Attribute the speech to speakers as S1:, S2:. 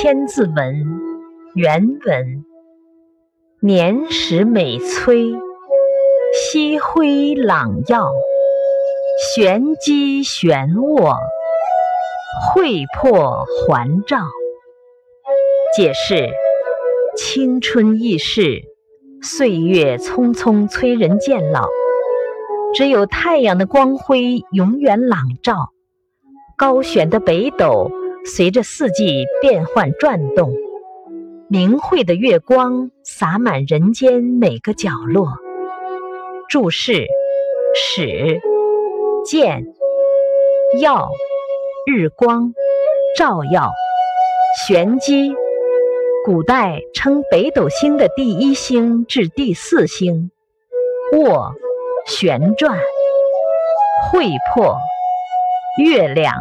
S1: 千字文》原文：年时美催，夕辉朗耀，玄机玄卧，惠魄环照。解释：青春易逝，岁月匆匆催人渐老，只有太阳的光辉永远朗照，高悬的北斗。随着四季变换转动，明慧的月光洒满人间每个角落。注释：始、见、耀、日光、照耀、玄机。古代称北斗星的第一星至第四星。卧，旋转。会魄，月亮。